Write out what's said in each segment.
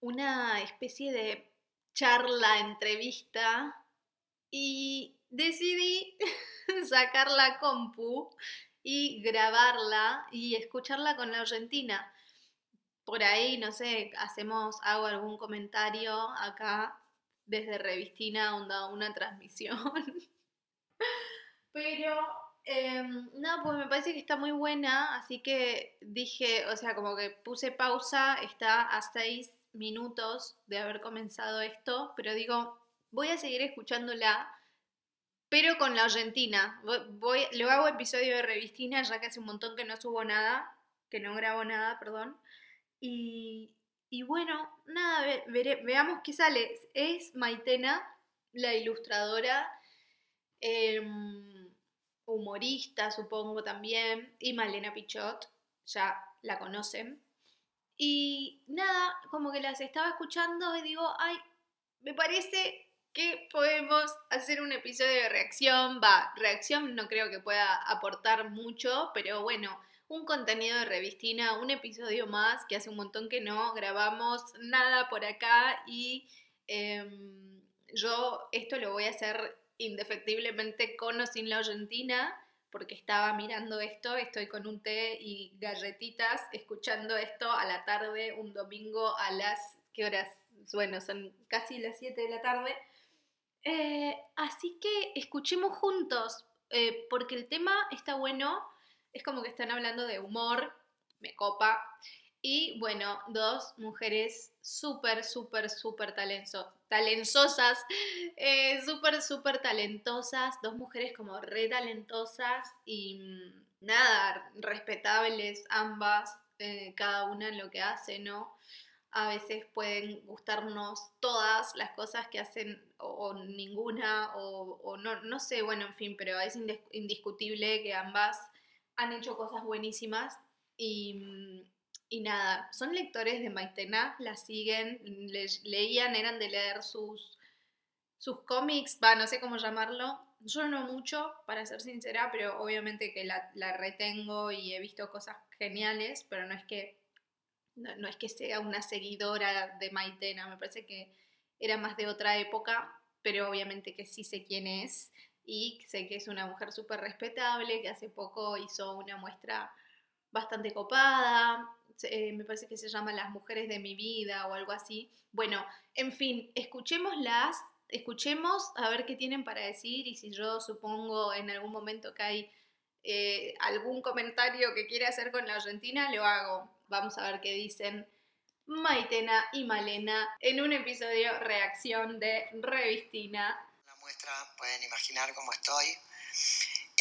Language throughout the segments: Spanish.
una especie de charla, entrevista, y decidí sacar la compu y grabarla y escucharla con la Argentina. Por ahí, no sé, hacemos, hago algún comentario acá desde Revistina, onda, una transmisión. Pero, em, no, pues me parece que está muy buena, así que dije, o sea, como que puse pausa, está a seis minutos de haber comenzado esto, pero digo, voy a seguir escuchándola, pero con la Argentina. Voy, le hago episodio de Revistina, ya que hace un montón que no subo nada, que no grabo nada, perdón. Y, y bueno, nada, veamos qué sale. Es Maitena, la ilustradora, em, humorista, supongo también, y Malena Pichot, ya la conocen. Y nada, como que las estaba escuchando y digo, ay, me parece que podemos hacer un episodio de reacción. Va, reacción no creo que pueda aportar mucho, pero bueno, un contenido de revistina, un episodio más, que hace un montón que no grabamos nada por acá y em, yo esto lo voy a hacer indefectiblemente con o sin la Argentina, porque estaba mirando esto, estoy con un té y galletitas, escuchando esto a la tarde, un domingo a las, ¿qué horas? Bueno, son casi las 7 de la tarde. Eh, así que escuchemos juntos, eh, porque el tema está bueno es como que están hablando de humor, me copa. Y bueno, dos mujeres súper, súper, súper talentosas, eh, súper, súper talentosas, dos mujeres como re talentosas y mm, nada, respetables ambas, eh, cada una en lo que hace, ¿no? A veces pueden gustarnos todas las cosas que hacen o, ninguna o, o, no, no sé, bueno, en fin, pero es indiscutible que ambas han hecho cosas buenísimas y, nada, son lectores de Maitena, la siguen, leían, eran de leer sus, sus cómics, va, no sé cómo llamarlo. Yo no mucho, para ser sincera, pero obviamente que la, retengo y he visto cosas geniales, pero no es que no, es que sea una seguidora de Maitena, me parece que era más de otra época, pero obviamente que sí sé quién es y sé que es una mujer súper respetable, que hace poco hizo una muestra bastante copada, eh, me parece que se llama Las mujeres de mi vida o algo así. Bueno, en fin, escuchémoslas, escuchemos a ver qué tienen para decir y si yo supongo en algún momento que hay eh, algún comentario que quiere hacer con la Argentina, lo hago. Vamos a ver qué dicen Maitena y Malena en un episodio reacción de Revistina pueden imaginar cómo estoy.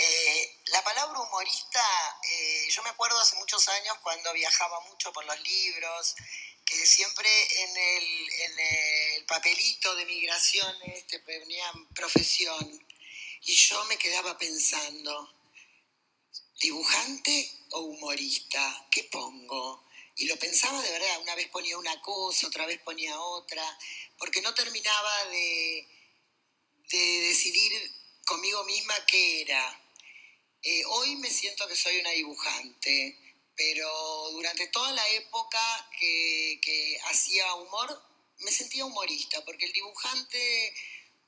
Eh, la palabra humorista, eh, yo me acuerdo hace muchos años cuando viajaba mucho por los libros, que siempre en el, papelito de migraciones te ponían profesión y yo me quedaba pensando, ¿dibujante o humorista? ¿Qué pongo? Y lo pensaba de verdad, una vez ponía una cosa, otra vez ponía otra, porque no terminaba de decidir conmigo misma qué era. Eh, hoy me siento que soy una dibujante, pero durante toda la época que, que hacía humor, me sentía humorista, porque el dibujante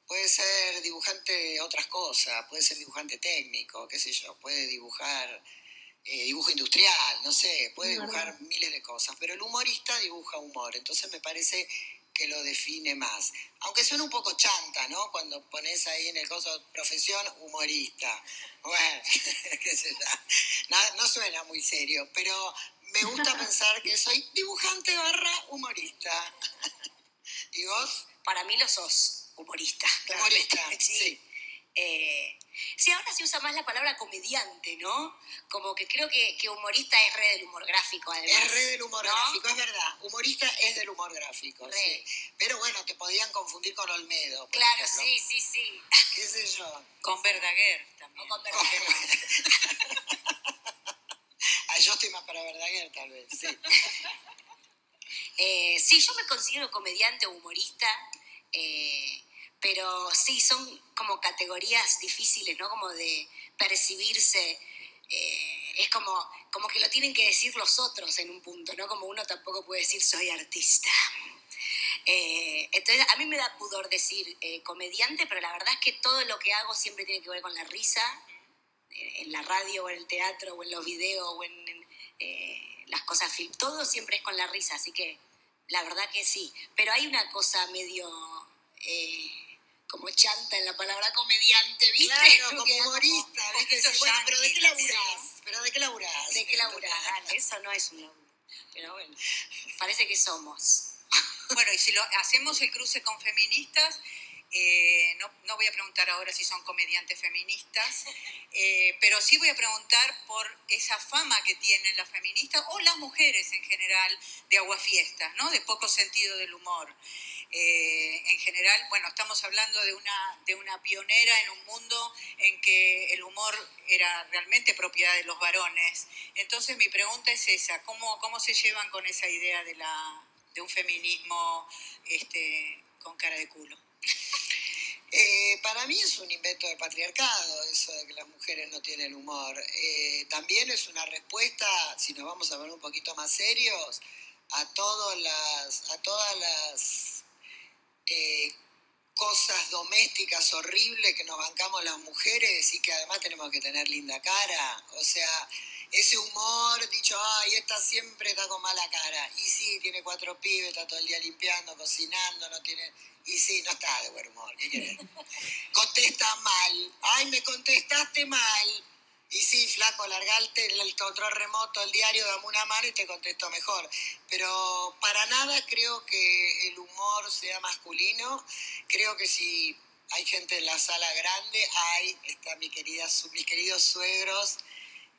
puede ser dibujante de otras cosas, puede ser dibujante técnico, qué sé yo, puede dibujar eh, dibujo industrial, no sé, puede dibujar miles de cosas, pero el humorista dibuja humor, entonces me parece que lo define más. Aunque suena un poco chanta, ¿no? Cuando pones ahí en el coso profesión humorista. Bueno, qué sé yo. No, no suena muy serio, pero me gusta pensar que soy dibujante barra humorista. ¿Y vos? Para mí lo sos, humorista. Humorista, sí. Eh, sí, ahora se usa más la palabra comediante, ¿no? Como que creo que, que humorista es re del humor gráfico, además. Es re del humor gráfico, es verdad. Humorista es del humor gráfico, sí. Pero bueno, te podían confundir con Olmedo. Claro, sí, sí, sí. ¿Qué sé yo? Con Verdaguer también. con Verdaguer. ah, yo estoy más para Verdaguer, tal vez, sí. Eh, sí, yo me considero comediante o humorista. Eh, pero sí, son como categorías difíciles, ¿no? Como de percibirse. Eh, es como, como que lo tienen que decir los otros en un punto, ¿no? Como uno tampoco puede decir soy artista. Eh, entonces, a mí me da pudor decir eh, comediante, pero la verdad es que todo lo que hago siempre tiene que ver con la risa, en la radio o en el teatro o en los videos o en, las cosas todo siempre es con la risa, así que la verdad que sí. Pero hay una cosa medio como chanta en la palabra comediante, ¿viste? Claro, como humorista, ¿viste? bueno, pero ¿de qué laburás? ¿Pero de qué laburás? ¿De qué laburás? eso no es un laburo. Pero bueno, parece que somos. Bueno, y si lo hacemos el cruce con feministas, eh, no, no, voy a preguntar ahora si son comediantes feministas, eh, pero sí voy a preguntar por esa fama que tienen las feministas o las mujeres en general de aguafiestas, ¿no? De poco sentido del humor. Eh, en general, bueno, estamos hablando de una, de una pionera en un mundo en que el humor era realmente propiedad de los varones. Entonces mi pregunta es esa, ¿cómo, cómo se llevan con esa idea de, la, de un feminismo este, con cara de culo? Eh, para mí es un invento del patriarcado, eso de que las mujeres no tienen humor. Eh, también es una respuesta, si nos vamos a ver un poquito más serios, a, todas las, a todas las eh, cosas domésticas horribles que nos bancamos las mujeres y que además tenemos que tener linda cara. O sea, ese humor, dicho, ay, esta siempre está con mala cara. Y sí, tiene cuatro pibes, está todo el día limpiando, cocinando, no tiene... Y sí, no está de buen humor, ¿qué querés? Contesta mal. Ay, me contestaste mal. Y sí, flaco, largarte el control remoto, el diario, dame una mano y te contesto mejor. Pero para nada creo que el humor sea masculino. Creo que si hay gente en la sala grande, hay, está mi querida, mis queridos suegros,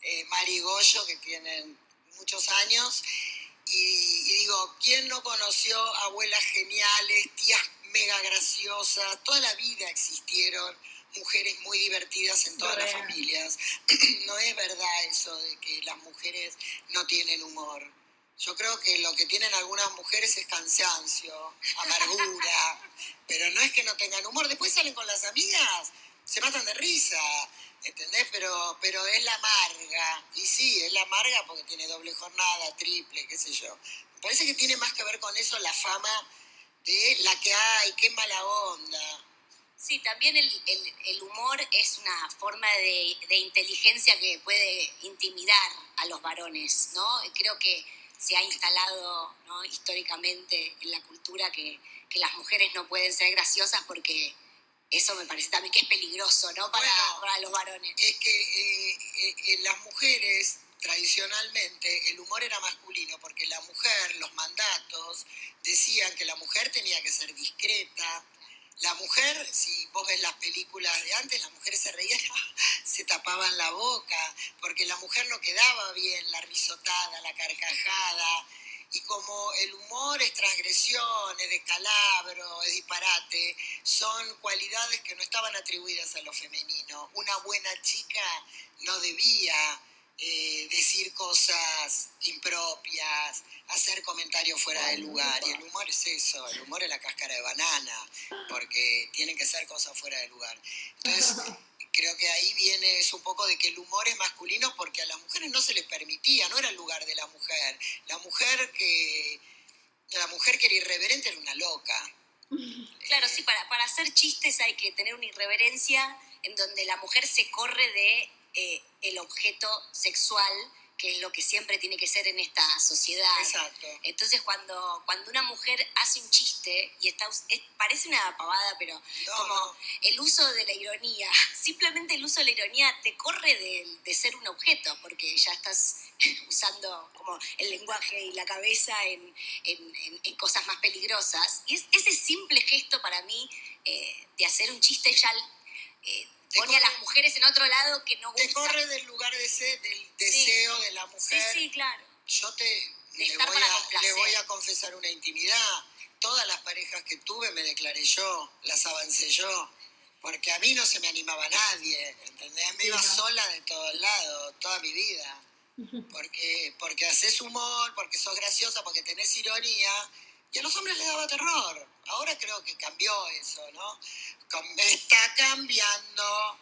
eh, Marigollo, que tienen muchos años. Y, y digo, ¿quién no conoció abuelas geniales, tías mega graciosas? Toda la vida existieron mujeres muy divertidas en todas las familias. no es verdad eso de que las mujeres no tienen humor. Yo creo que lo que tienen algunas mujeres es cansancio, amargura, pero no es que no tengan humor. Después salen con las amigas, se matan de risa, ¿entendés? Pero, pero es la amarga. Y sí, es la amarga porque tiene doble jornada, triple, qué sé yo. Me parece que tiene más que ver con eso la fama de la que hay, qué mala onda Sí, también el, humor es una forma de, inteligencia que puede intimidar a los varones, ¿no? Creo que se ha instalado históricamente en la cultura que, las mujeres no pueden ser graciosas porque eso me parece también que es peligroso, ¿no? Para, los varones. Es que eh, eh, en las mujeres tradicionalmente el humor era masculino porque la mujer, los mandatos decían que la mujer tenía que ser discreta, la mujer, si vos ves las películas de antes, las mujeres se reían, se tapaban la boca, porque la mujer no quedaba bien, la risotada, la carcajada. Y como el humor es transgresión, es descalabro, es disparate, son cualidades que no estaban atribuidas a lo femenino. Una buena chica no debía eh, decir cosas impropias, hacer comentarios fuera de lugar. Y el humor es eso, el humor es la cáscara de banana, porque tienen que ser cosas fuera de lugar. Entonces, creo que ahí viene es un poco de que el humor es masculino porque a las mujeres no se les permitía, no era el lugar de la mujer. La mujer que, la mujer que era irreverente era una loca. Claro, sí, para, para hacer chistes hay que tener una irreverencia en donde la mujer se corre de eh, el objeto sexual que es lo que siempre tiene que ser en esta sociedad. Exacto. Entonces, cuando, cuando una mujer hace un chiste, y está, parece una pavada, pero como el uso de la ironía, simplemente el uso de la ironía te corre de, ser un objeto, porque ya estás usando como el lenguaje y la cabeza en, cosas más peligrosas. Y ese simple gesto para mí eh, de hacer un chiste ya... Eh, pone a las mujeres en otro lado que no gusta. Te corre del lugar de ese, del deseo de la mujer. Sí, sí, claro. Yo te le voy, a, le voy, a, confesar una intimidad. Todas las parejas que tuve me declaré yo, las avancé yo. Porque a mí no se me animaba nadie, ¿entendés? Me iba sola de todos lados, toda mi vida. Porque, porque haces humor, porque sos graciosa, porque tenés ironía. Y a los hombres les daba terror. Ahora creo que cambió eso, ¿no? está cambiando.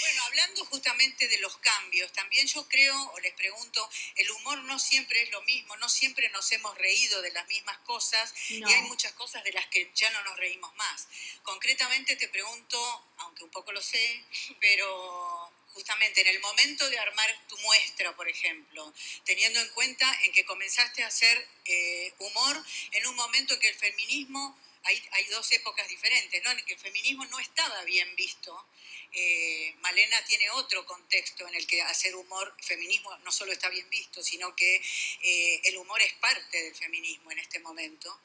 Bueno, hablando justamente de los cambios, también yo creo, o les pregunto, el humor no siempre es lo mismo, no siempre nos hemos reído de las mismas cosas y hay muchas cosas de las que ya no nos reímos más. Concretamente te pregunto, aunque un poco lo sé, pero justamente en el momento de armar tu muestra, por ejemplo, teniendo en cuenta en que comenzaste a hacer eh, humor en un momento en que el feminismo, hay, hay dos épocas diferentes, ¿no? en que el feminismo no estaba bien visto eh, Malena tiene otro contexto en el que hacer humor, feminismo no solo está bien visto, sino que eh, el humor es parte del feminismo en este momento.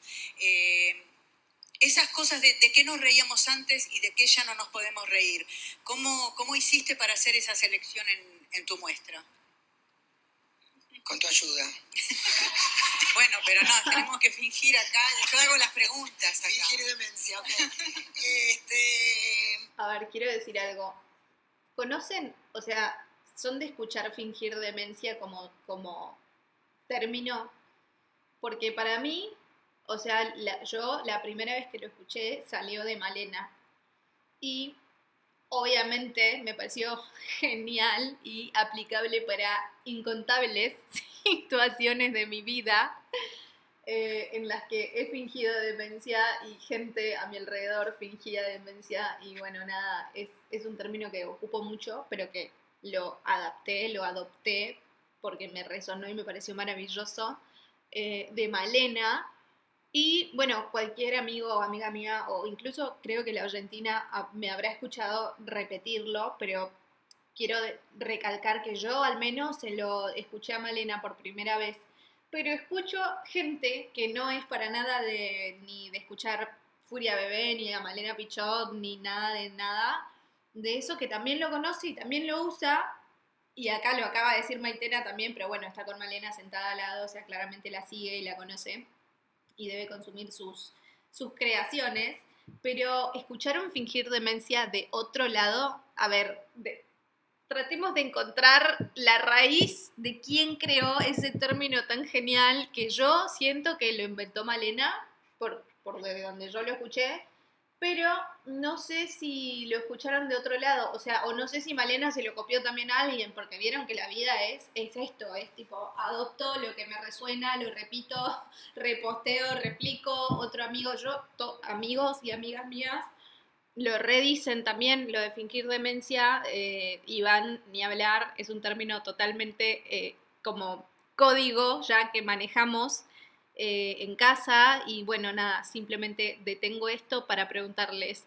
Esas cosas de, de, qué nos reíamos antes y de qué ya no nos podemos reír. ¿Cómo, cómo hiciste para hacer esa selección en, en tu muestra? Con tu ayuda. Bueno, pero no, tenemos que fingir acá. Yo hago las preguntas acá. Fingir demencia, ok. Este... A ver, quiero decir algo. ¿Conocen, o sea, son de escuchar fingir demencia como, como término? Porque para mí, o sea, yo la primera vez que lo escuché salió de Malena. Y obviamente me pareció genial y aplicable para incontables situaciones de mi vida eh, en las que he fingido demencia y gente a mi alrededor fingía demencia y bueno, nada, es, un término que ocupo mucho, pero que lo adapté, lo adopté porque me resonó y me pareció maravilloso, eh, de Malena. Y bueno, cualquier amigo o amiga mía, o incluso creo que la Argentina me habrá escuchado repetirlo, pero quiero recalcar que yo al menos se lo escuché a Malena por primera vez, pero escucho gente que no es para nada de ni de escuchar Furia Bebé, ni a Malena Pichot, ni nada de nada, de eso que también lo conoce y también lo usa, y acá lo acaba de decir Maitena también, pero bueno, está con Malena sentada al lado, o sea, claramente la sigue y la conoce, y debe consumir sus, sus creaciones. Pero escucharon fingir demencia de otro lado, a ver, de, tratemos de encontrar la raíz de quién creó ese término tan genial que yo siento que lo inventó Malena, por, por de donde yo lo escuché, pero no sé si lo escucharon de otro lado, o sea, o no sé si Malena se lo copió también a alguien, porque vieron que la vida es, es esto, es tipo, adopto lo que me resuena, lo repito, reposteo, replico, otro amigo, yo, amigos y amigas mías, lo redicen también, lo de fingir demencia, eh, Iván, ni hablar, es un término totalmente eh, como código ya que manejamos eh, en casa y bueno, nada, simplemente detengo esto para preguntarles,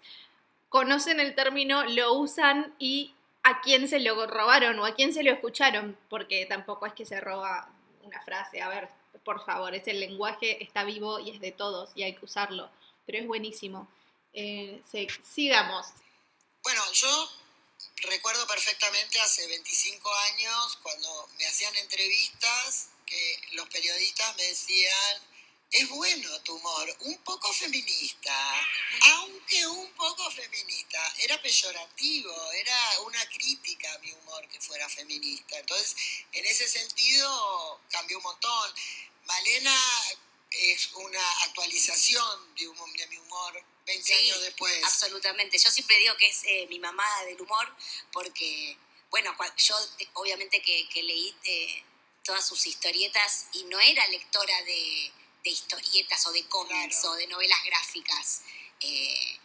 ¿conocen el término, lo usan y a quién se lo robaron o a quién se lo escucharon? Porque tampoco es que se roba una frase, a ver, por favor, es el lenguaje, está vivo y es de todos y hay que usarlo, pero es buenísimo. Eh, sigamos. Bueno, yo recuerdo perfectamente hace 25 años cuando me hacían entrevistas que los periodistas me decían, es bueno tu humor, un poco feminista, aunque un poco feminista. Era peyorativo, era una crítica a mi humor que fuera feminista. Entonces, en ese sentido, cambió un montón. Malena es una actualización de, de mi humor 20 años después. Absolutamente. Yo siempre digo que es eh, mi mamá del humor porque, bueno, yo obviamente que, leí eh, todas sus historietas y no era lectora de, historietas o de cómics o de novelas gráficas. Eh,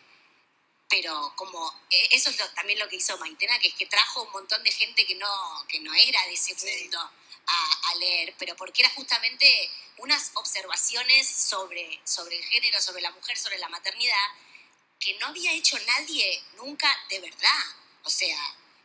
pero como eso es también lo que hizo Maitena, que es que trajo un montón de gente que no, que no era de ese mundo a, leer, pero porque era justamente unas observaciones sobre, sobre el género, sobre la mujer, sobre la maternidad, que no había hecho nadie nunca de verdad. O sea,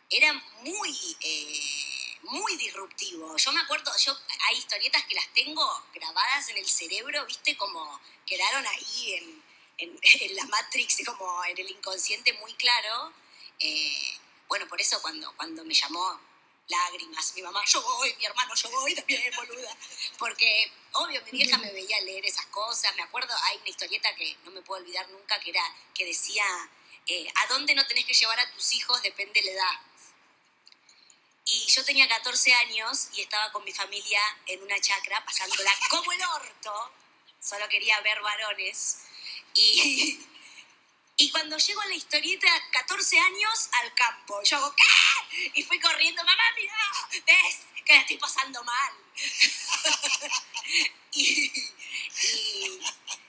era muy, eh, muy disruptivo. Yo me acuerdo, yo hay historietas que las tengo grabadas en el cerebro, viste, como quedaron ahí en, la Matrix, como en el inconsciente muy claro. Eh, bueno, por eso cuando, cuando me llamó lágrimas. Mi mamá, yo voy, mi hermano, yo voy también, boluda. Porque, obvio, mi vieja me veía leer esas cosas. Me acuerdo, hay una historieta que no me puedo olvidar nunca, que era, que decía, eh, ¿a dónde no tenés que llevar a tus hijos? Depende la edad. Y yo tenía 14 años y estaba con mi familia en una chacra, pasándola como el orto. Solo quería ver varones. Y, Y cuando llego a la historieta, 14 años, al campo. Yo hago, ¿qué? Y fui corriendo, mamá, mira, ¿ves? Que la estoy pasando mal. y, y,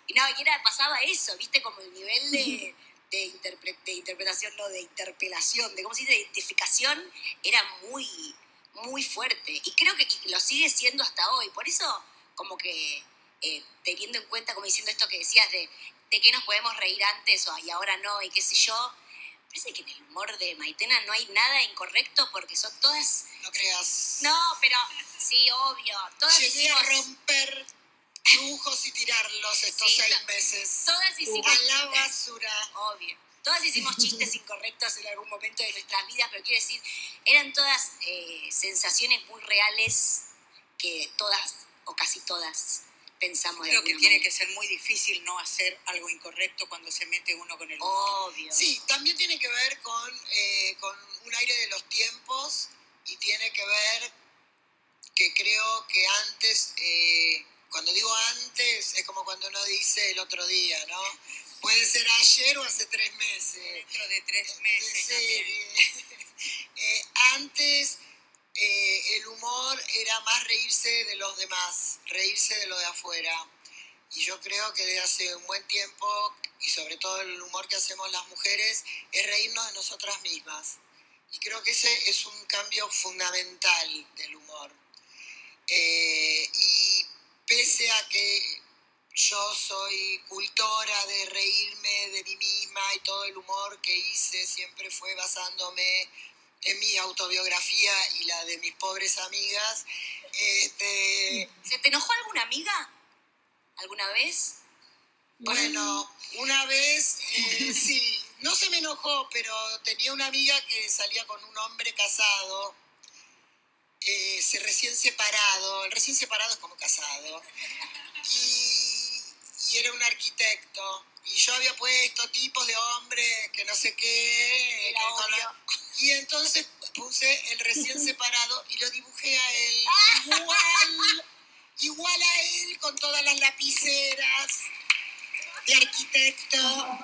y no, y era, pasaba eso, ¿viste? Como el nivel de, de, interpre- de interpretación, no, de interpelación, de cómo se dice, de identificación, era muy, muy fuerte. Y creo que y lo sigue siendo hasta hoy. Por eso, como que eh, teniendo en cuenta, como diciendo esto que decías de, de qué nos podemos reír antes o, y ahora no, y qué sé yo, parece que en el humor de Maitena no hay nada incorrecto porque son todas... No creas. No, pero sí, obvio, todas Llegué a romper dibujos y tirarlos estos Sí, seis meses. Todas hicimos... A la basura. Obvio. Todas hicimos chistes incorrectos en algún momento de nuestras vidas, pero quiero decir, eran todas eh, sensaciones muy reales que todas, o casi todas, pensamos de Creo que tiene manera. que ser muy difícil no hacer algo incorrecto cuando se mete uno con el humor. Obvio. Sí, también tiene que ver con, eh, con un aire de los tiempos y tiene que ver que creo que antes, eh, cuando digo antes, es como cuando uno dice el otro día, ¿no? Puede ser ayer o hace tres meses. Dentro de tres meses Sí, también. eh, antes eh, el humor era más reírse de los demás, reírse de lo de afuera. Y yo creo que desde hace un buen tiempo, y sobre todo el humor que hacemos las mujeres, es reírnos de nosotras mismas. Y creo que ese es un cambio fundamental del humor. Eh, y pese a que yo soy cultora de reírme de mí misma y todo el humor que hice siempre fue basándome en mi autobiografía y la de mis pobres amigas. Este, ¿Se te enojó alguna amiga? ¿Alguna vez? bueno, una vez, eh, sí, no se me enojó, pero tenía una amiga que salía con un hombre casado, eh, se recién separado, el recién separado es como casado, y, y era un arquitecto. Y yo había puesto tipos de hombres que no sé qué. Era que la- y entonces puse el recién separado y lo dibujé a él igual, igual a él con todas las lapiceras de arquitecto,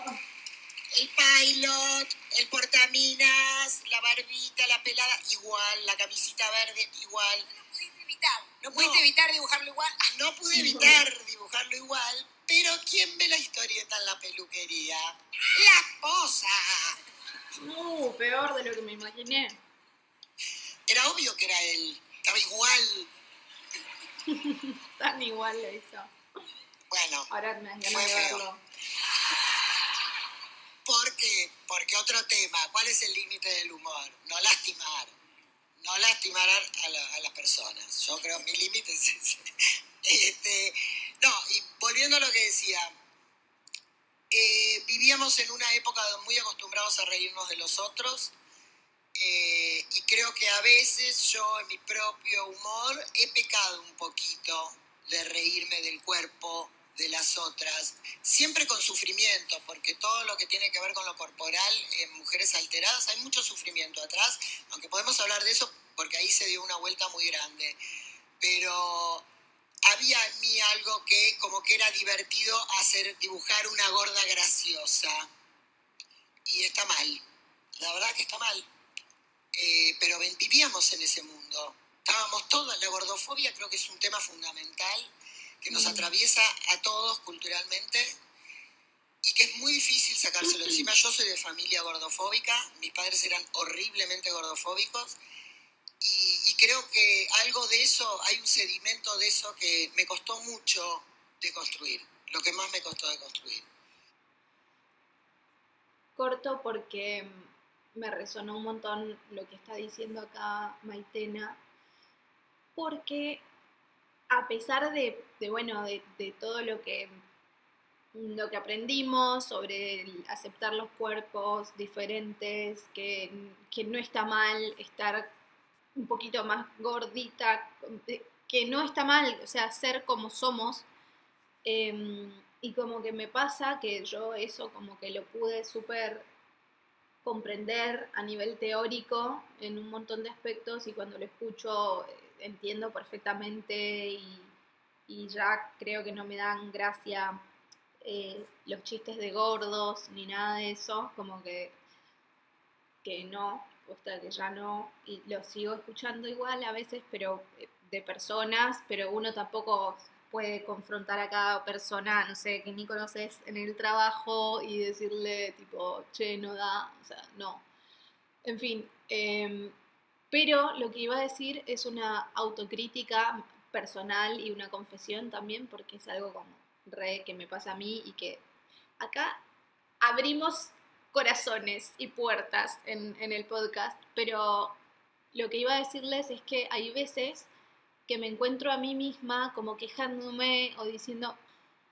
el pilot, el portaminas, la barbita, la pelada, igual, la camisita verde, igual. No pudiste evitar. No No. pudiste evitar dibujarlo igual. No pude evitar dibujarlo igual, pero ¿quién ve la historieta en la peluquería? La esposa. Uh, peor de lo que me imaginé. Era obvio que era él, estaba igual. Tan igual lo hizo. Bueno, Ahora me de feo. verlo. Porque otro tema, ¿cuál es el límite del humor? No lastimar. No lastimar a, la- a las personas. Yo creo mi límite es ese. Este, no, y volviendo a lo que decía, eh, vivíamos en una época muy acostumbrados a reírnos de los otros eh, y creo que a veces yo en mi propio humor he pecado un poquito de reírme del cuerpo de las otras, siempre con sufrimiento, porque todo lo que tiene que ver con lo corporal en mujeres alteradas, hay mucho sufrimiento atrás, aunque podemos hablar de eso porque ahí se dio una vuelta muy grande, pero había en mí algo que como que era divertido hacer dibujar una gorda graciosa. Y está mal, la verdad que está mal, Eh, pero vivíamos en ese mundo, estábamos todos, la gordofobia creo que es un tema fundamental que nos atraviesa a todos culturalmente y que es muy difícil sacárselo encima. Yo soy de familia gordofóbica, mis padres eran horriblemente gordofóbicos y, y creo que algo de eso, hay un sedimento de eso que me costó mucho de construir, lo que más me costó de construir. Corto porque me resonó un montón lo que está diciendo acá Maitena, porque a pesar de, bueno, de, todo lo que, lo que aprendimos sobre aceptar los cuerpos diferentes, que, que no está mal estar un poquito más gordita, que no está mal, o sea, ser como somos. em, y como que me pasa que yo eso como que lo pude súper comprender a nivel teórico en un montón de aspectos y cuando lo escucho entiendo perfectamente y, ya creo que no me dan gracia eh, los chistes de gordos ni nada de eso, como que, que no, sea que ya no, y lo sigo escuchando igual a veces, pero eh, de personas, pero uno tampoco puede confrontar a cada persona, no sé, que ni conoces en el trabajo y decirle tipo, che, no da, o sea, no. En fin, em, pero lo que iba a decir es una autocrítica personal y una confesión también, porque es algo como re que me pasa a mí y que acá abrimos corazones y puertas en, el podcast, pero lo que iba a decirles es que hay veces que me encuentro a mí misma como quejándome o diciendo,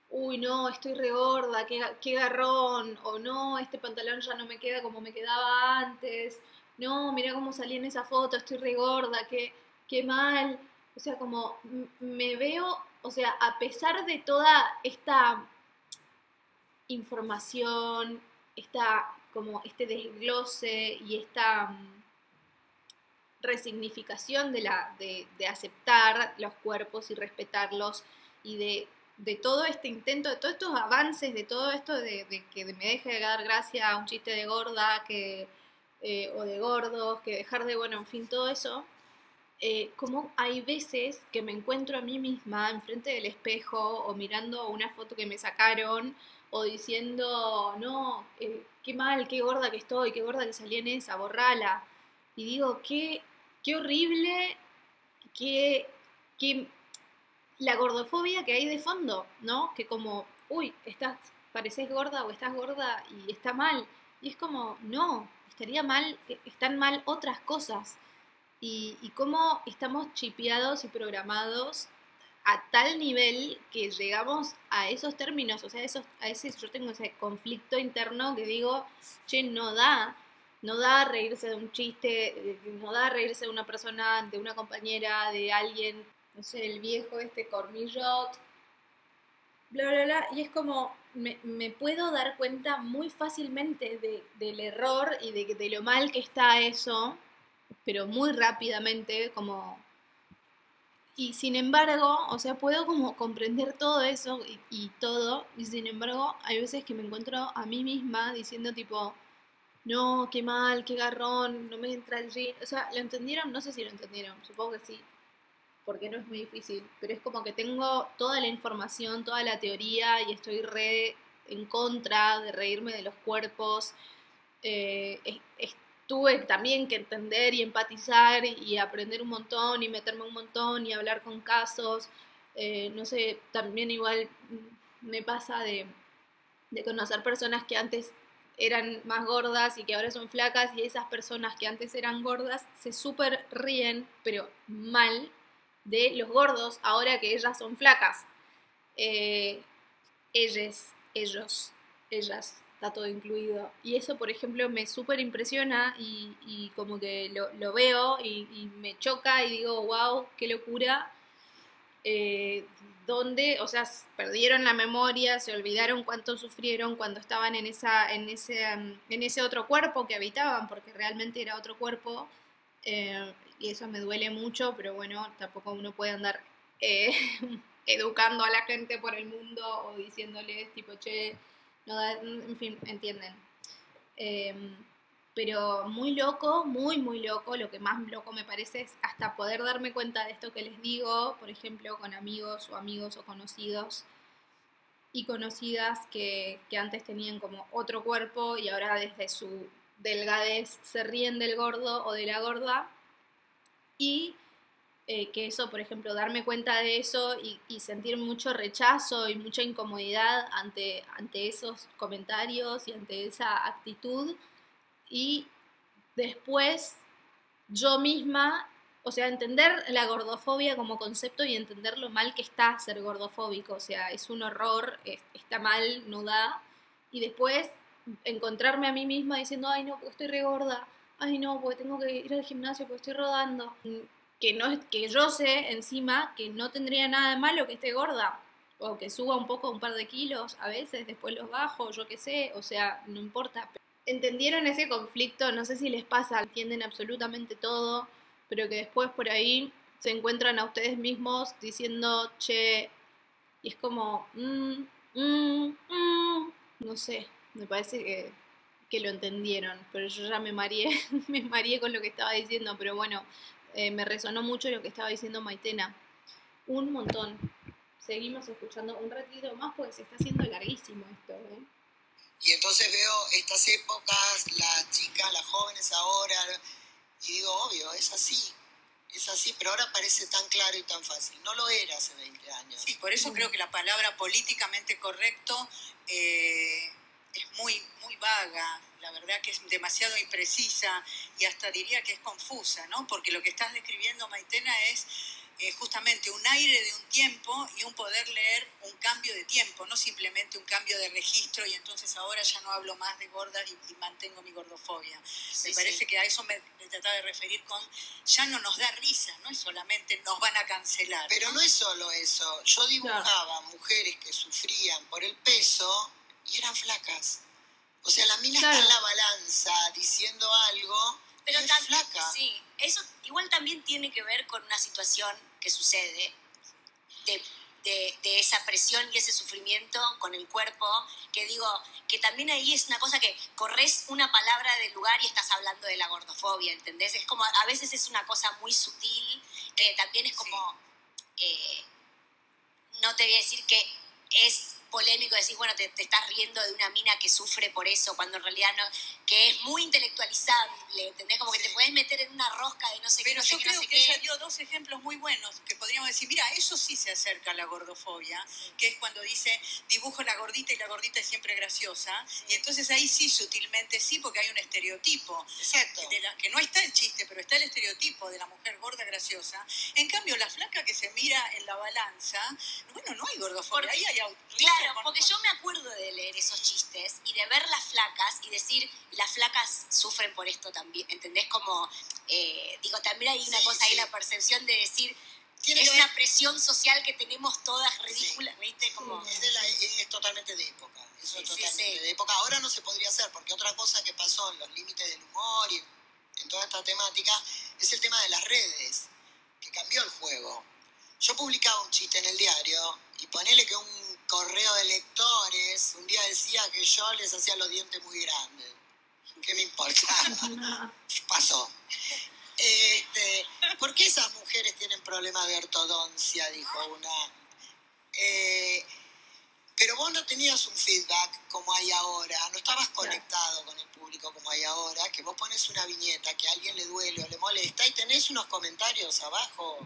uy, no, estoy regorda, qué, qué garrón, o no, este pantalón ya no me queda como me quedaba antes, no, mira cómo salí en esa foto, estoy regorda, qué, qué mal. O sea, como me veo, o sea, a pesar de toda esta información, esta, como este desglose y esta mm, resignificación de, la, de, aceptar los cuerpos y respetarlos y de, de, todo este intento, de todos estos avances, de todo esto de, que me deje de dar gracia a un chiste de gorda que, eh, o de gordos, que dejar de, bueno, en fin, todo eso, eh, como hay veces que me encuentro a mí misma enfrente del espejo o mirando una foto que me sacaron o diciendo, no, eh, qué mal, qué gorda que estoy, qué gorda que salí en esa, borrala. Y digo, qué, qué horrible, qué, qué, la gordofobia que hay de fondo, ¿no? Que como, uy, estás, pareces gorda o estás gorda y está mal. Y es como, no, estaría mal, están mal otras cosas. Y, y cómo estamos chipeados y programados a tal nivel que llegamos a esos términos, o sea, esos, a ese, yo tengo ese conflicto interno que digo, che, no da, no da reírse de un chiste, no da reírse de una persona, de una compañera, de alguien, no sé, el viejo este cormillot, bla, bla, bla, y es como, me, puedo dar cuenta muy fácilmente del error y de, de lo mal que está eso, pero muy rápidamente, como y sin embargo, o sea, puedo como comprender todo eso y, todo, y sin embargo, hay veces que me encuentro a mí misma diciendo tipo, no, qué mal, qué garrón, no me entra el jean. O sea, ¿lo entendieron? No sé si lo entendieron, supongo que sí, porque no es muy difícil, pero es como que tengo toda la información, toda la teoría y estoy re en contra de reírme de los cuerpos. Eh, tuve también que entender y empatizar y aprender un montón y meterme un montón y hablar con casos. Eh, no sé, también igual me pasa de, de conocer personas que antes eran más gordas y que ahora son flacas y esas personas que antes eran gordas se súper ríen, pero mal, de los gordos ahora que ellas son flacas. Eh, ellas, ellos, ellas está todo incluido. Y eso, por ejemplo, me súper impresiona y, como que lo, veo y, me choca y digo, wow, qué locura. Eh, donde, o sea, perdieron la memoria, se olvidaron cuánto sufrieron cuando estaban en, esa, en, ese, en ese otro cuerpo que habitaban, porque realmente era otro cuerpo. Eh, y eso me duele mucho, pero bueno, tampoco uno puede andar eh, educando a la gente por el mundo o diciéndoles tipo, che, no en fin, entienden. Em, pero muy loco, muy, muy loco, lo que más loco me parece es hasta poder darme cuenta de esto que les digo, por ejemplo, con amigos o amigos o conocidos y conocidas que, que antes tenían como otro cuerpo y ahora desde su delgadez se ríen del gordo o de la gorda. Y eh, que eso, por ejemplo, darme cuenta de eso y, sentir mucho rechazo y mucha incomodidad ante, ante esos comentarios y ante esa actitud. Y después yo misma, o sea, entender la gordofobia como concepto y entender lo mal que está ser gordofóbico, o sea, es un horror, está mal, no da. Y después encontrarme a mí misma diciendo, ay no, porque estoy regorda, ay no, porque tengo que ir al gimnasio, porque estoy rodando que, no, que yo sé encima que no tendría nada de malo que esté gorda o que suba un poco, un par de kilos a veces, después los bajo, yo qué sé, o sea, no importa. ¿Entendieron ese conflicto? No sé si les pasa, entienden absolutamente todo, pero que después por ahí se encuentran a ustedes mismos diciendo, che, y es como, mm, Mm, mm, no sé, me parece que, que, lo entendieron, pero yo ya me mareé, me mareé con lo que estaba diciendo, pero bueno, eh, me resonó mucho lo que estaba diciendo Maitena. Un montón. Seguimos escuchando un ratito más porque se está haciendo larguísimo esto. ¿eh? Y entonces veo estas épocas, las chicas, las jóvenes ahora, y digo, obvio, es así es así, pero ahora parece tan claro y tan fácil. No lo era hace 20 años. Sí, por eso creo que la palabra políticamente correcto eh, es muy, muy vaga, la verdad que es demasiado imprecisa y hasta diría que es confusa, ¿no? Porque lo que estás describiendo, Maitena, es eh, justamente un aire de un tiempo y un poder leer un cambio de tiempo, no simplemente un cambio de registro y entonces ahora ya no hablo más de gordas y, mantengo mi gordofobia. me parece que a eso me, trataba de referir con, ya no nos da risa, no es solamente nos van a cancelar. Pero no, es solo eso, yo dibujaba mujeres que sufrían por el peso y eran flacas. O sea, la mina está en la balanza diciendo algo pero es flaca. Sí, eso igual también tiene que ver con una situación que sucede de, esa presión y ese sufrimiento con el cuerpo, que digo, que también ahí es una cosa que corres una palabra del lugar y estás hablando de la gordofobia, ¿entendés? Es como, a veces es una cosa muy sutil, que también es como, eh, no te voy a decir que es polémico decir, bueno, te, estás riendo de una mina que sufre por eso, cuando en realidad no, que es muy intelectualizable, ¿entendés? Como que te puedes meter en una rosca de no sé qué, no sé qué, no sé que ella dio dos ejemplos muy buenos que podríamos decir, mira, eso sí se acerca a la gordofobia, que es cuando dice, dibujo la gordita y la gordita es siempre graciosa, y entonces ahí sí, sutilmente sí, porque hay un estereotipo, Exacto. De la, que no está el chiste, pero está el estereotipo de la mujer gorda graciosa. En cambio, la flaca que se mira en la balanza, bueno, no hay gordofobia, ahí hay Claro, porque yo me acuerdo de leer esos chistes y de ver las flacas y decir, las flacas sufren por esto también, ¿entendés? Como, eh, digo, también hay una cosa, hay la percepción de decir, es una presión social que tenemos todas ridículas, ¿viste? Como... Es, totalmente de época, eso es totalmente de época. Ahora no se podría hacer, porque otra cosa que pasó en los límites del humor y en toda esta temática es el tema de las redes, que cambió el juego. Yo publicaba un chiste en el diario y ponele que un correo de lectores, un día decía que yo les hacía los dientes muy grandes. ¿Qué me importa? Pasó. Este, ¿Por qué esas mujeres tienen problemas de ortodoncia? Dijo una. Eh, pero vos no tenías un feedback como hay ahora, no estabas conectado con el público como hay ahora, que vos pones una viñeta que a alguien le duele o le molesta y tenés unos comentarios abajo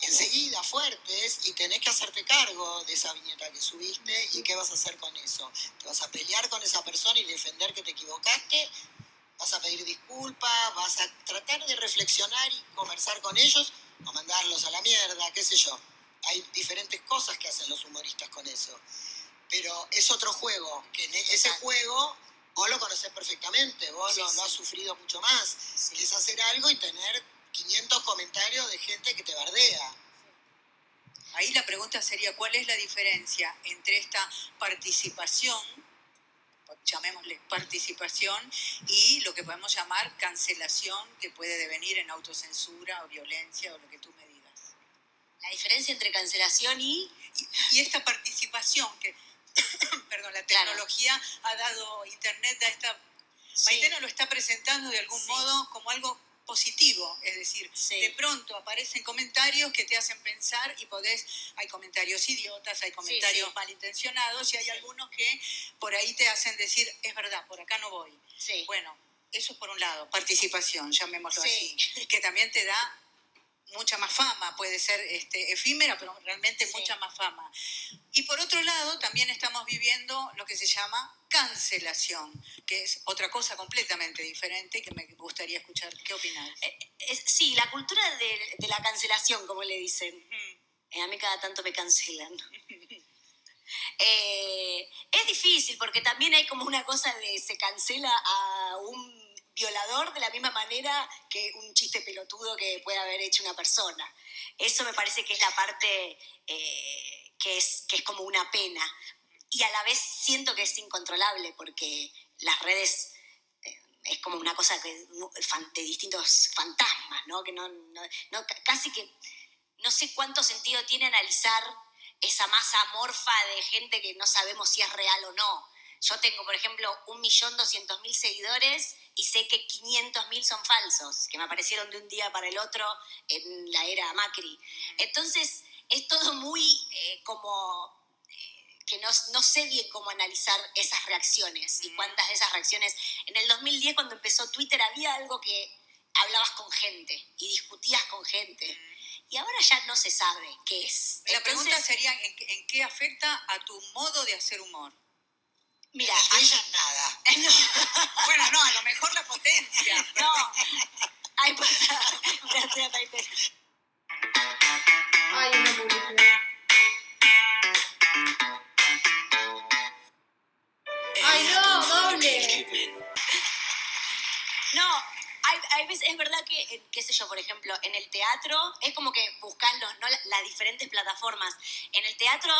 enseguida fuertes y tenés que hacerte cargo de esa viñeta que subiste y qué vas a hacer con eso. ¿Te vas a pelear con esa persona y defender que te equivocaste? ¿Vas a pedir disculpas? ¿Vas a tratar de reflexionar y conversar con ellos o mandarlos a la mierda? ¿Qué sé yo? Hay diferentes cosas que hacen los humoristas con eso. Pero es otro juego, que en ese juego vos lo conocés perfectamente, vos lo, has sufrido mucho más, que es hacer algo y tener 500 comentarios de gente que te bardea. Ahí la pregunta sería, ¿cuál es la diferencia entre esta participación, llamémosle participación, y lo que podemos llamar cancelación, que puede devenir en autocensura o violencia o lo que tú me digas? La diferencia entre cancelación y... Y, esta participación que, perdón, la tecnología ha dado, Internet a esta... Maitena lo está presentando de algún modo como algo positivo, es decir, de pronto aparecen comentarios que te hacen pensar y podés, hay comentarios idiotas, hay comentarios malintencionados y hay algunos que por ahí te hacen decir, es verdad, por acá no voy. Bueno, eso por un lado, participación, llamémoslo así, que también te da mucha más fama, puede ser este, efímera, pero realmente mucha más fama. Y por otro lado, también estamos viviendo lo que se llama cancelación, que es otra cosa completamente diferente que me gustaría escuchar. ¿Qué opinas? Eh, sí, la cultura de, la cancelación, como le dicen. Eh, a mí cada tanto me cancelan. Eh, es difícil porque también hay como una cosa de se cancela a un violador de la misma manera que un chiste pelotudo que puede haber hecho una persona. Eso me parece que es la parte eh, que, es, que es como una pena. Y a la vez siento que es incontrolable porque las redes eh, es como una cosa que, de distintos fantasmas, ¿no? Que no, casi que no sé cuánto sentido tiene analizar esa masa amorfa de gente que no sabemos si es real o no. Yo tengo, por ejemplo, un millón doscientos mil seguidores y sé que 500.000 son falsos, que me aparecieron de un día para el otro en la era Macri. Entonces, es todo muy eh, como que no, no, sé bien cómo analizar esas reacciones y cuántas de esas reacciones. En el 2010, cuando empezó Twitter, había algo que hablabas con gente y discutías con gente. Y ahora ya no se sabe qué es. La pregunta sería, ¿en, qué afecta a tu modo de hacer humor? Mira, a ella nada. bueno, no, a lo mejor la potencia. No. Ay, pues, Ay, una publicidad. No, hay, veces, es verdad que, eh, qué sé yo, por ejemplo, en el teatro es como que buscas los, ¿no? las diferentes plataformas. En el teatro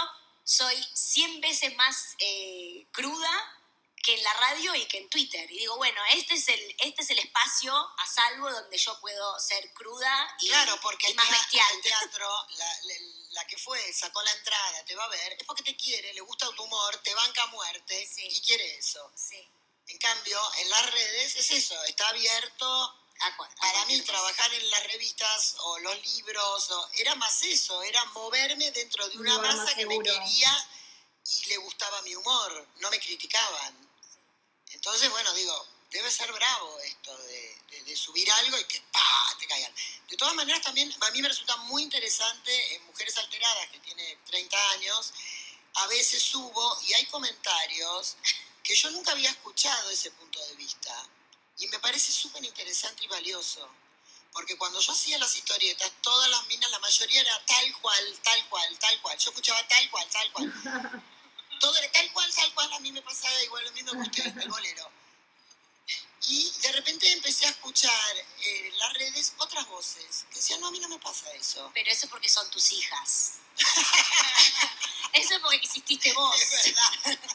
soy 100 veces más eh, cruda que en la radio y que en Twitter. Y digo, bueno, este es el, este es el espacio a salvo donde yo puedo ser cruda y, claro, porque más bestial. El teatro, la, que fue, sacó la entrada, te va a ver, es porque te quiere, le gusta tu humor, te banca a muerte y quiere eso. Sí. En cambio, en las redes es eso, está abierto. para mí, trabajar en las revistas o los libros era más eso, era moverme dentro de una masa que me quería y le gustaba mi humor, no me criticaban. Entonces, bueno, digo, debe ser bravo esto de, subir algo y que ¡pa! te caigan. De todas maneras, también a mí me resulta muy interesante en Mujeres Alteradas, que tiene 30 años, a veces subo y hay comentarios que yo nunca había escuchado ese punto de vista y me parece súper interesante y valioso. Porque cuando yo hacía las historietas, todas las minas, la mayoría era tal cual, tal cual, tal cual. Yo escuchaba tal cual, tal cual. Todo era tal cual, tal cual. A mí me pasaba igual, a mí me gustó el bolero. Y de repente empecé a escuchar en las redes otras voces que decían, no, a mí no me pasa eso. Pero eso porque son tus hijas. eso es porque exististe vos. Es verdad.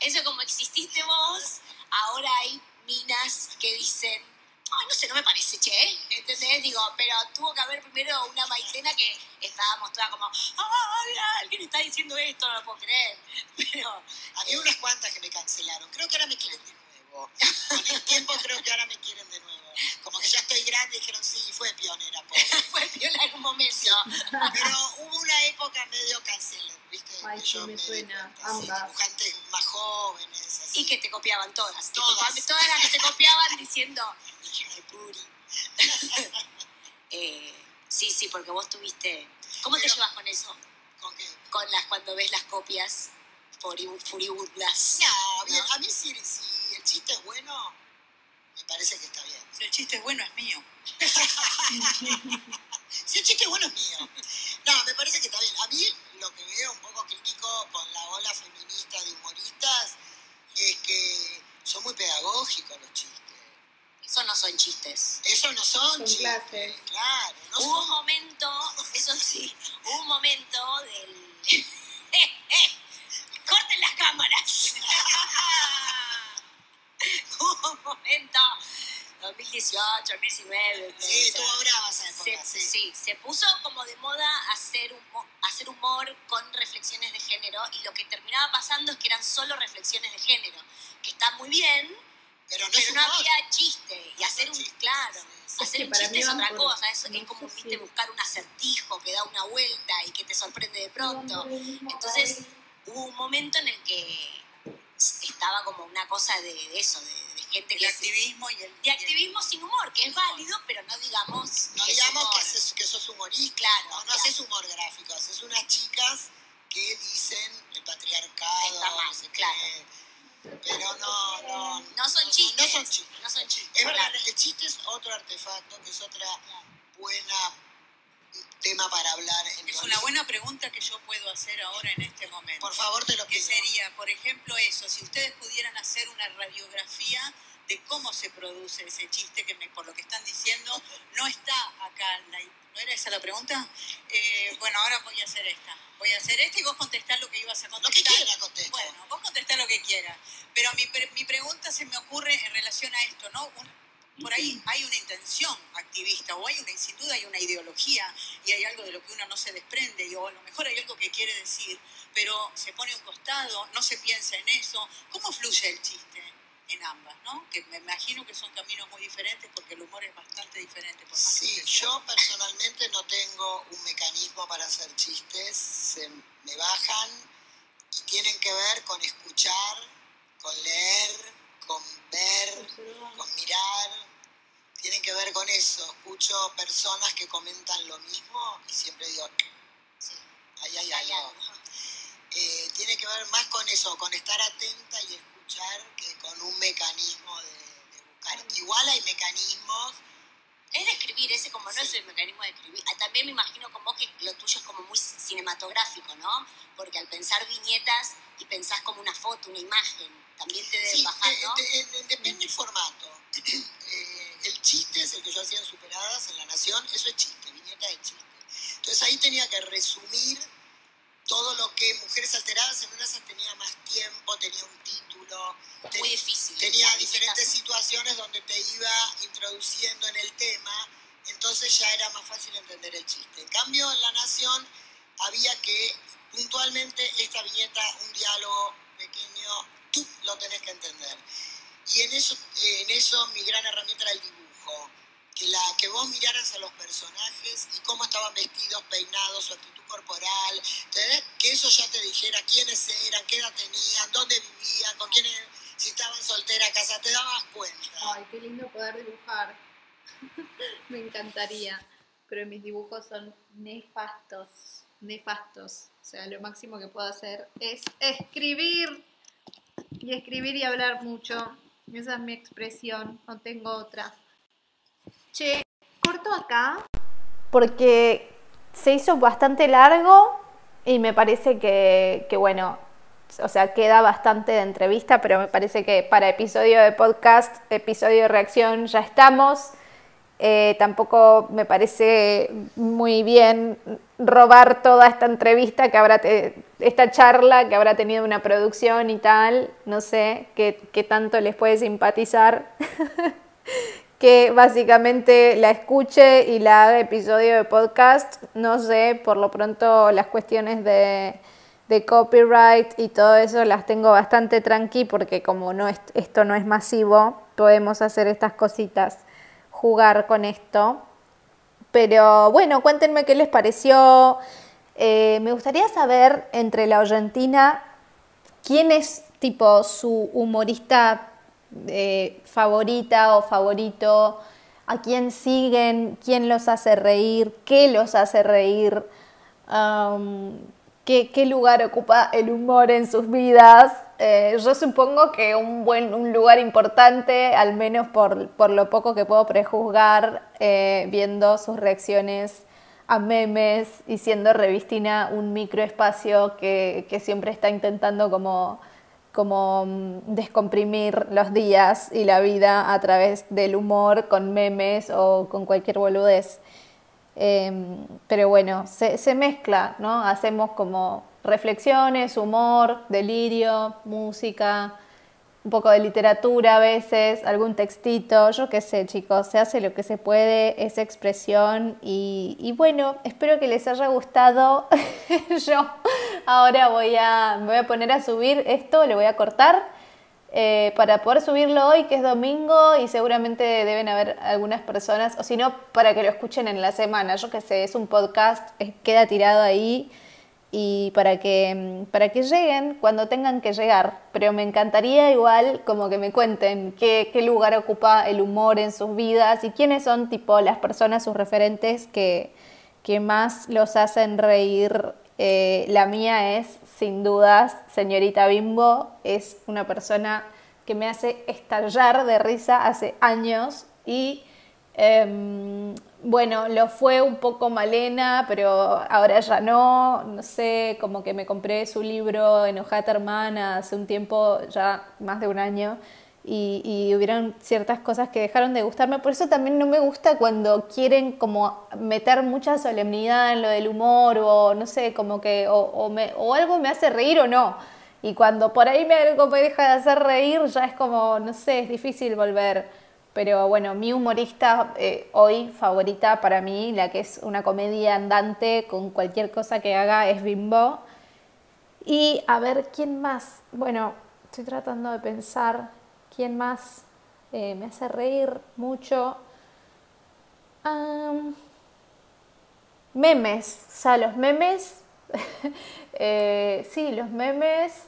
Eso como exististe vos, ahora hay minas que dicen, ay, no sé, no me parece, che, ¿entendés? Digo, pero tuvo que haber primero una maitena que estábamos todas como, ay, alguien está diciendo esto, no lo puedo creer. Pero... Había unas cuantas que me cancelaron, creo que ahora me quieren de nuevo. Con el tiempo creo que ahora me quieren de nuevo. Como que ya estoy grande, dijeron, sí, fue pionera, pobre. fue pionera en un momento. Pero hubo una época medio cancelar, ¿viste? Ay, sí, me, suena, ambas. dibujantes más jóvenes, así. Y que te copiaban todas. Todas. todas las que te copiaban diciendo, hija de puri. eh, sí, sí, porque vos tuviste... ¿Cómo te llevas con eso? ¿Con qué? Con las, cuando ves las copias furibundas. No, bien, a mí si, si el chiste es bueno, me parece que está bien. Si el chiste es bueno, es mío. si el chiste es bueno, es mío. No, me parece que está bien. A mí lo que veo un poco crítico con la ola feminista de humoristas es que son muy pedagógicos los chistes. Eso no son chistes. Eso no son, son chistes. Clases. Claro. No hubo son... un momento, eso sí, hubo un momento del... ¡Corten las cámaras! hubo un momento 2018, 2019. Sí, estuvo brava esa época, se, sí. sí. se puso como de moda hacer, humor, hacer humor con reflexiones de género y lo que terminaba pasando es que eran solo reflexiones de género, que está muy bien, pero no, pero es no había chiste. Y hacer un, claro, sí, hacer un chiste es otra por- cosa, es, no es como viste, buscar un acertijo que da una vuelta y que te sorprende de pronto. Entonces hubo un momento en el que estaba como una cosa de, de eso, de gente El que... se- activismo y el... de activismo sin humor, que es válido, pero no digamos... No que digamos que, haces- que sos humorista. Claro, No, no claro. haces humor gráfico, haces unas chicas que dicen el patriarcado, Está mal, no sé qué. claro. Pero no, no. No son chistes. No son chistes. No son chistes. Es verdad, el chiste es otro artefacto, que es otra buena tema para hablar. En Es los una buena pregunta que yo puedo hacer ahora en este momento. Por favor, te lo que pido. sería, por ejemplo, eso, si ustedes pudieran hacer una radiografía de cómo se produce ese chiste, que me- por lo que están diciendo, no está acá, la- ¿no era esa la pregunta? Eh, bueno, ahora voy a hacer esta. Voy a hacer esta y vos contestás lo que ibas a Lo que contestar. quiera contesto. Bueno, vos contestás lo que quieras. Pero mi, mi pregunta se me ocurre en relación a esto, ¿no? Un- por ahí hay una intención activista o hay una, sin duda hay una ideología y hay algo de lo que uno no se desprende y, o a lo mejor hay algo que quiere decir, pero se pone a un costado, no se piensa en eso. ¿Cómo fluye el chiste en ambas? ¿no? Que me imagino que son caminos muy diferentes porque el humor es bastante diferente. Por más sí, yo personalmente no tengo un mecanismo para hacer chistes, se me bajan y tienen que ver con escuchar, con leer, con ver, con mirar, tienen que ver con eso. Escucho personas que comentan lo mismo y siempre digo, sí, ahí hay algo. Eh, tiene que ver más con eso, con estar atenta y escuchar que con un mecanismo de, buscar. Igual hay mecanismos es de escribir, ese como no es el mecanismo de escribir. Ah, también me imagino como que lo tuyo es como muy cinematográfico, ¿no? Porque al pensar viñetas y pensás como una foto, una imagen, también te debe bajar, ¿no? depende del formato. Eh, el chiste es el que yo hacía en Superadas en La Nación, eso es chiste, viñeta de chiste. Entonces ahí tenía que resumir todo lo que Mujeres Alteradas en una tenía más tiempo, tenía un título. Muy difícil. Tenía diferentes situaciones donde te iba introduciendo en el tema, entonces ya era más fácil entender el chiste. En cambio, en La Nación había que puntualmente esta viñeta, un diálogo Y en eso, en eso mi gran herramienta era el dibujo. Que, la, que vos miraras a los personajes y cómo estaban vestidos, peinados, su actitud corporal, que eso ya te dijera quiénes eran, qué edad tenían, dónde vivían, con quiénes, si estaban solteras, casa, te dabas cuenta. Ay, qué lindo poder dibujar. Me encantaría, pero mis dibujos son nefastos, nefastos. O sea, lo máximo que puedo hacer es escribir y escribir y hablar mucho. Esa es mi expresión, no tengo otra. Che, corto acá porque se hizo bastante largo y me parece que, bueno, o sea, queda bastante de entrevista, pero me parece que para episodio de podcast, episodio de reacción ya estamos. Eh, tampoco me parece muy bien robar toda esta entrevista que habrá, esta charla que habrá tenido una producción y tal, no sé qué, qué tanto les puede simpatizar. que básicamente la escuche y la haga episodio de podcast. No sé, por lo pronto las cuestiones de, copyright y todo eso las tengo bastante tranqui porque como no esto no es masivo, podemos hacer estas cositas, jugar con esto. Pero bueno, cuéntenme qué les pareció. Eh, me gustaría saber entre la Argentina quién es tipo su humorista eh, favorita o favorito, a quién siguen, quién los hace reír, qué los hace reír, qué, lugar ocupa el humor en sus vidas. Eh, yo supongo que un, buen, un lugar importante, al menos por, por lo poco que puedo prejuzgar, eh, viendo sus reacciones a memes y siendo Revistina un microespacio que, que siempre está intentando como como mm, descomprimir los días y la vida a través del humor, con memes o con cualquier boludez. Em, pero bueno, se, se, mezcla, ¿no? Hacemos como reflexiones, humor, delirio, música, un poco de literatura a veces, algún textito, yo qué sé chicos, se hace lo que se puede, esa expresión y, bueno, espero que les haya gustado. yo ahora voy a, me voy a poner a subir esto, le voy a cortar eh, para poder subirlo hoy que es domingo y seguramente deben haber algunas personas, o si no, para que lo escuchen en la semana, yo qué sé, es un podcast, queda tirado ahí y para que, para que lleguen cuando tengan que llegar. Pero me encantaría igual como que me cuenten qué, qué lugar ocupa el humor en sus vidas y quiénes son tipo las personas, sus referentes que, que más los hacen reír. Eh, la mía es, sin dudas, señorita Bimbo, es una persona que me hace estallar de risa hace años y em, bueno, lo fue un poco Malena, pero ahora ya no. No sé, como que me compré su libro Enojata Hermana hace un tiempo, ya más de un año, y, y, hubieron ciertas cosas que dejaron de gustarme. Por eso también no me gusta cuando quieren como meter mucha solemnidad en lo del humor o no sé, como que o, o, o algo me hace reír o no. Y cuando por ahí me, algo me deja de hacer reír, ya es como, no sé, es difícil volver Pero bueno, mi humorista eh, hoy favorita para mí, la que es una comedia andante con cualquier cosa que haga, es Bimbo. Y a ver, ¿quién más? Bueno, estoy tratando de pensar quién más eh, me hace reír mucho. memes, o sea, los memes, eh, sí, los memes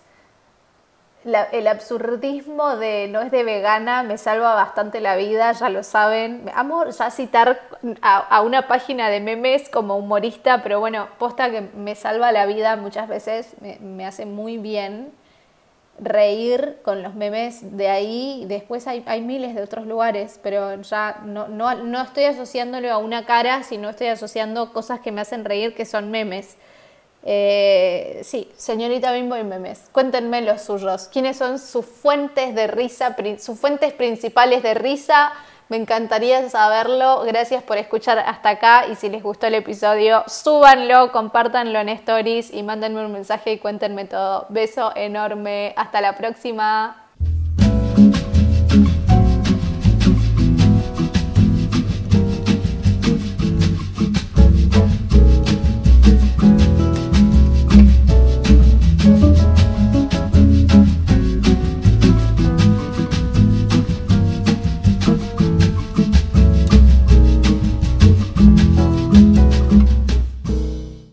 el absurdismo de no es de vegana me salva bastante la vida, ya lo saben. Amo ya citar a, una página de memes como humorista, pero bueno, posta que me salva la vida muchas veces, me, hace muy bien reír con los memes de ahí. Después hay, hay miles de otros lugares, pero ya no, no, no estoy asociándolo a una cara, sino estoy asociando cosas que me hacen reír que son memes. Eh, sí, señorita Bimbo y memes. Cuéntenme los suyos. ¿Quiénes son sus fuentes de risa, sus fuentes principales de risa? Me encantaría saberlo. Gracias por escuchar hasta acá y si les gustó el episodio, súbanlo, compártanlo en stories y mándenme un mensaje y cuéntenme todo. Beso enorme. Hasta la próxima.